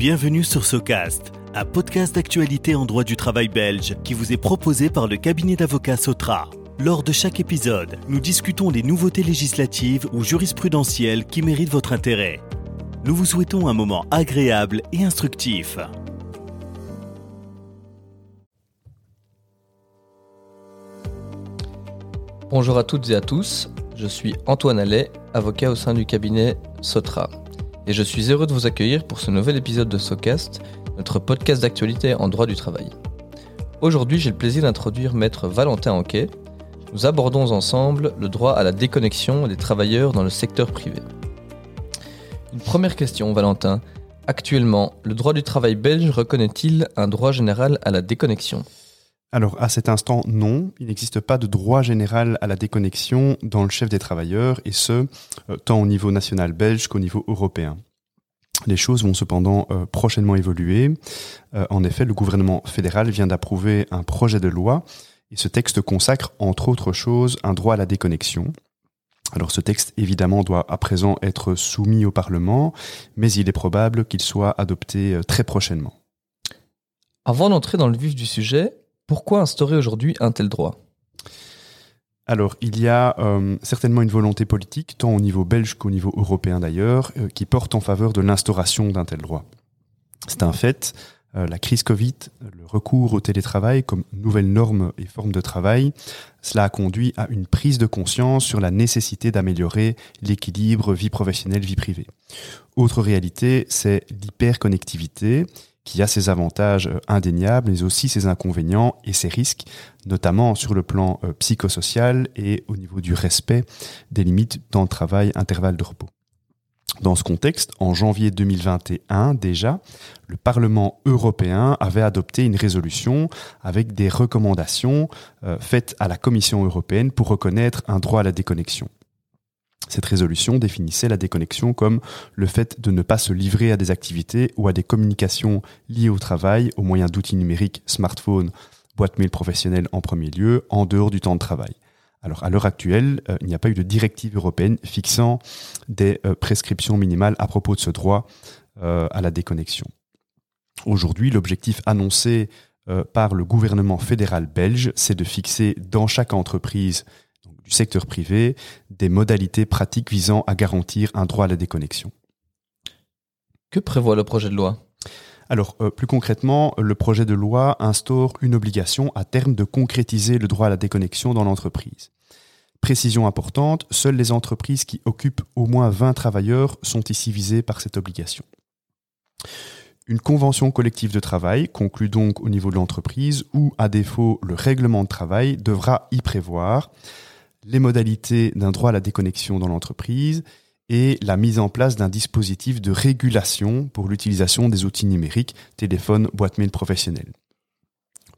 Bienvenue sur Socast, un podcast d'actualité en droit du travail belge qui vous est proposé par le cabinet d'avocats Sotra. Lors de chaque épisode, nous discutons des nouveautés législatives ou jurisprudentielles qui méritent votre intérêt. Nous vous souhaitons un moment agréable et instructif. Bonjour à toutes et à tous, je suis Antoine Allais, avocat au sein du cabinet Sotra et je suis heureux de vous accueillir pour ce nouvel épisode de SOCAST, notre podcast d'actualité en droit du travail. Aujourd'hui, j'ai le plaisir d'introduire Maître Valentin Anquet. Nous abordons ensemble le droit à la déconnexion des travailleurs dans le secteur privé. Une première question, Valentin. Actuellement, le droit du travail belge reconnaît-il un droit général à la déconnexion? Alors à cet instant, non, il n'existe pas de droit général à la déconnexion dans le chef des travailleurs, et ce, euh, tant au niveau national belge qu'au niveau européen. Les choses vont cependant euh, prochainement évoluer. Euh, en effet, le gouvernement fédéral vient d'approuver un projet de loi, et ce texte consacre, entre autres choses, un droit à la déconnexion. Alors ce texte, évidemment, doit à présent être soumis au Parlement, mais il est probable qu'il soit adopté très prochainement. Avant d'entrer dans le vif du sujet, pourquoi instaurer aujourd'hui un tel droit? Alors, il y a euh, certainement une volonté politique, tant au niveau belge qu'au niveau européen d'ailleurs, euh, qui porte en faveur de l'instauration d'un tel droit. C'est un fait, euh, la crise Covid, le recours au télétravail comme nouvelle norme et forme de travail, cela a conduit à une prise de conscience sur la nécessité d'améliorer l'équilibre vie professionnelle-vie privée. Autre réalité, c'est l'hyperconnectivité qui a ses avantages euh, indéniables, mais aussi ses inconvénients et ses risques, notamment sur le plan euh, psychosocial et au niveau du respect des limites temps de travail, intervalle de repos. Dans ce contexte, en janvier 2021 déjà, le Parlement européen avait adopté une résolution avec des recommandations euh, faites à la Commission européenne pour reconnaître un droit à la déconnexion. Cette résolution définissait la déconnexion comme le fait de ne pas se livrer à des activités ou à des communications liées au travail au moyen d'outils numériques, smartphones, boîte mail professionnelle en premier lieu, en dehors du temps de travail. Alors à l'heure actuelle, euh, il n'y a pas eu de directive européenne fixant des euh, prescriptions minimales à propos de ce droit euh, à la déconnexion. Aujourd'hui, l'objectif annoncé par le gouvernement fédéral belge, c'est de fixer dans chaque entreprise secteur privé des modalités pratiques visant à garantir un droit à la déconnexion. Que prévoit le projet de loi? Alors, euh, plus concrètement, le projet de loi instaure une obligation à terme de concrétiser le droit à la déconnexion dans l'entreprise. Précision importante, seules les entreprises qui occupent au moins 20 travailleurs sont ici visées par cette obligation. Une convention collective de travail, conclue donc au niveau de l'entreprise, ou à défaut le règlement de travail, devra y prévoir les modalités d'un droit à la déconnexion dans l'entreprise et la mise en place d'un dispositif de régulation pour l'utilisation des outils numériques, téléphone, boîte mail professionnelle.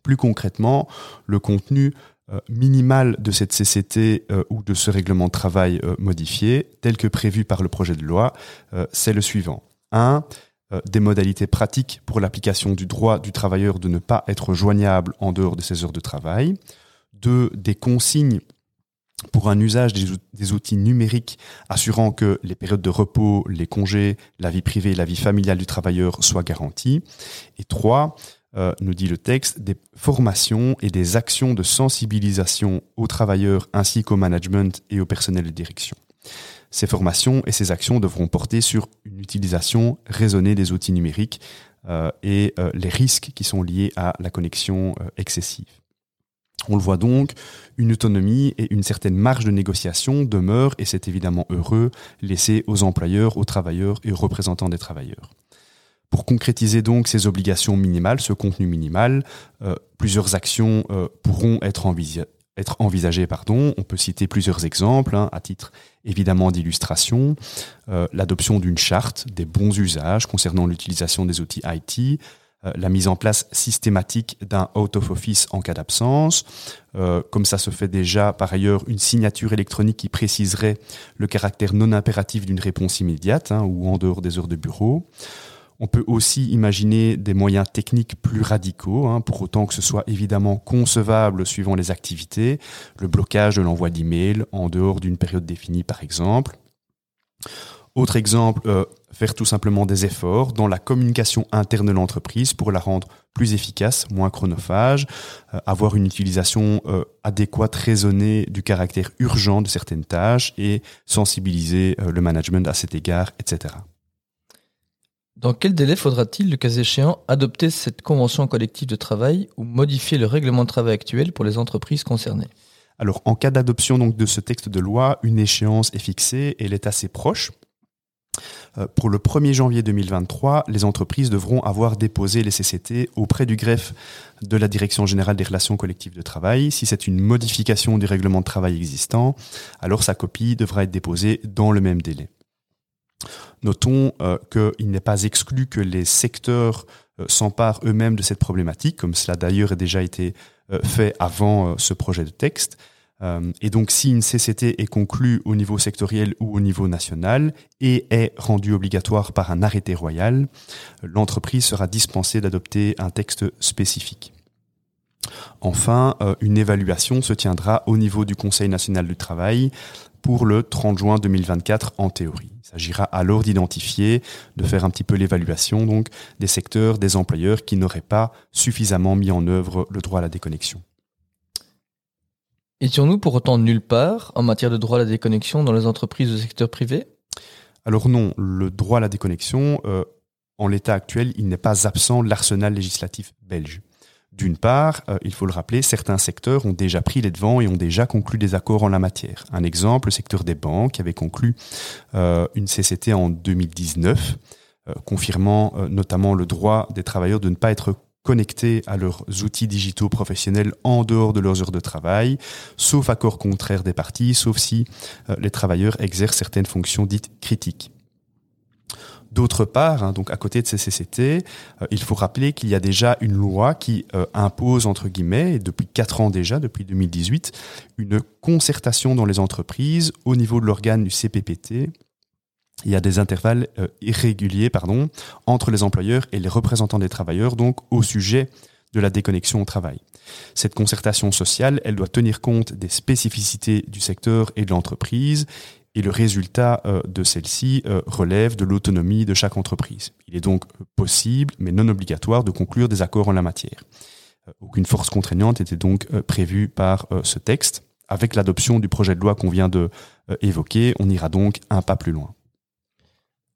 Plus concrètement, le contenu euh, minimal de cette CCT euh, ou de ce règlement de travail euh, modifié, tel que prévu par le projet de loi, c'est le suivant. 1. Des modalités pratiques pour l'application du droit du travailleur de ne pas être joignable en dehors de ses heures de travail. 2. Des consignes pour un usage des, outils numériques assurant que les périodes de repos, les congés, la vie privée, la vie familiale du travailleur soient garanties. Et trois, euh, nous dit le texte, des formations et des actions de sensibilisation aux travailleurs ainsi qu'au management et au personnel de direction. Ces formations et ces actions devront porter sur une utilisation raisonnée des outils numériques euh, et euh, les risques qui sont liés à la connexion excessive. On le voit donc, une autonomie et une certaine marge de négociation demeurent, et c'est évidemment heureux, laissés aux employeurs, aux travailleurs et aux représentants des travailleurs. Pour concrétiser donc ces obligations minimales, ce contenu minimal, euh, plusieurs actions euh, pourront être, envisagées. On peut citer plusieurs exemples, hein, à titre évidemment d'illustration. Euh, l'adoption d'une charte des bons usages concernant l'utilisation des outils IT, la mise en place systématique d'un out of office en cas d'absence. Euh, comme ça se fait déjà par ailleurs une signature électronique qui préciserait le caractère non impératif d'une réponse immédiate hein, ou en dehors des heures de bureau. On peut aussi imaginer des moyens techniques plus radicaux, hein, pour autant que ce soit évidemment concevable suivant les activités, le blocage de l'envoi d'emails en dehors d'une période définie par exemple. Autre exemple, euh, faire tout simplement des efforts dans la communication interne de l'entreprise pour la rendre plus efficace, moins chronophage, euh, avoir une utilisation euh, adéquate, raisonnée du caractère urgent de certaines tâches et sensibiliser le management à cet égard, etc. Dans quel délai faudra-t-il, le cas échéant, adopter cette convention collective de travail ou modifier le règlement de travail actuel pour les entreprises concernées? Alors, en cas d'adoption donc de ce texte de loi, une échéance est fixée et elle est assez proche. Euh, pour le 1er janvier 2023, les entreprises devront avoir déposé les CCT auprès du greffe de la Direction générale des relations collectives de travail. Si c'est une modification du règlement de travail existant, alors sa copie devra être déposée dans le même délai. Notons euh, qu'il n'est pas exclu que les secteurs euh, s'emparent eux-mêmes de cette problématique, comme cela d'ailleurs a déjà été fait avant ce projet de texte. Euh, et donc, si une CCT est conclue au niveau sectoriel ou au niveau national et est rendue obligatoire par un arrêté royal, l'entreprise sera dispensée d'adopter un texte spécifique. Enfin, euh, une évaluation se tiendra au niveau du Conseil national du travail pour le 30 juin 2024 en théorie. Il s'agira alors d'identifier, de faire un petit peu l'évaluation donc des secteurs, des employeurs qui n'auraient pas suffisamment mis en œuvre le droit à la déconnexion. Étions-nous pour autant nulle part en matière de droit à la déconnexion dans les entreprises du secteur privé Alors non, le droit à la déconnexion, euh, en l'état actuel, il n'est pas absent de l'arsenal législatif belge. D'une part, euh, il faut le rappeler, certains secteurs ont déjà pris les devants et ont déjà conclu des accords en la matière. Un exemple, le secteur des banques avait conclu euh, une CCT en 2019, confirmant notamment le droit des travailleurs de ne pas être connectés à leurs outils digitaux professionnels en dehors de leurs heures de travail, sauf accord contraire des parties, sauf si euh, les travailleurs exercent certaines fonctions dites critiques. D'autre part, hein, donc à côté de ces CCT, euh, il faut rappeler qu'il y a déjà une loi qui euh, impose, entre guillemets, et depuis quatre ans déjà, depuis 2018, une concertation dans les entreprises au niveau de l'organe du CPPT, il y a des intervalles euh, irréguliers pardon, entre les employeurs et les représentants des travailleurs, donc au sujet de la déconnexion au travail. Cette concertation sociale, elle doit tenir compte des spécificités du secteur et de l'entreprise, et le résultat euh, de celle-ci euh, relève de l'autonomie de chaque entreprise. Il est donc possible, mais non obligatoire, de conclure des accords en la matière. Aucune force contraignante était donc prévue par ce texte. Avec l'adoption du projet de loi qu'on vient de évoquer, on ira donc un pas plus loin.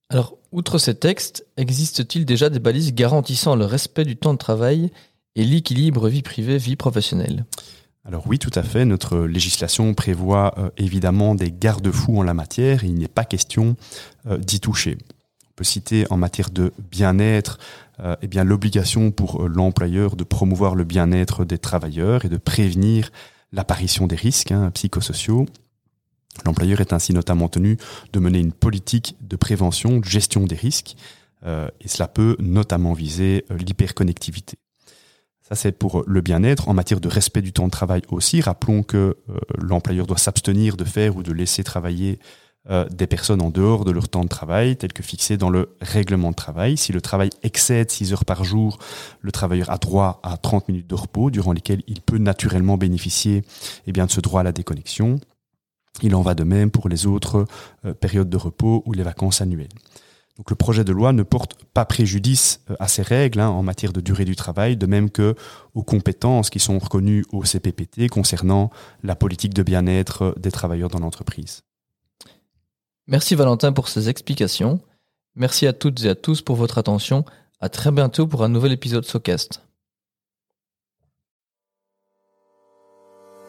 Alors, outre ces textes, existe-t-il déjà des balises garantissant le respect du temps de travail et l'équilibre vie privée-vie professionnelle? Alors oui, tout à fait. Notre législation prévoit euh, évidemment des garde-fous en la matière et il n'est pas question euh, d'y toucher. On peut citer en matière de bien-être euh, eh l'obligation pour l'employeur de promouvoir le bien-être des travailleurs et de prévenir l'apparition des risques hein, psychosociaux. L'employeur est ainsi notamment tenu de mener une politique de prévention, de gestion des risques, euh, et cela peut notamment viser euh, l'hyperconnectivité. Ça, c'est pour le bien-être. En matière de respect du temps de travail aussi, rappelons que euh, l'employeur doit s'abstenir de faire ou de laisser travailler des personnes en dehors de leur temps de travail, tel que fixé dans le règlement de travail. Si le travail excède 6 heures par jour, le travailleur a droit à 30 minutes de repos, durant lesquelles il peut naturellement bénéficier eh bien, de ce droit à la déconnexion. Il en va de même pour les autres euh, périodes de repos ou les vacances annuelles. Donc le projet de loi ne porte pas préjudice euh, à ces règles hein, en matière de durée du travail, de même que aux compétences qui sont reconnues au CPPT concernant la politique de bien-être euh, des travailleurs dans l'entreprise. Merci Valentin pour ces explications. Merci à toutes et à tous pour votre attention. À très bientôt pour un nouvel épisode SoCast.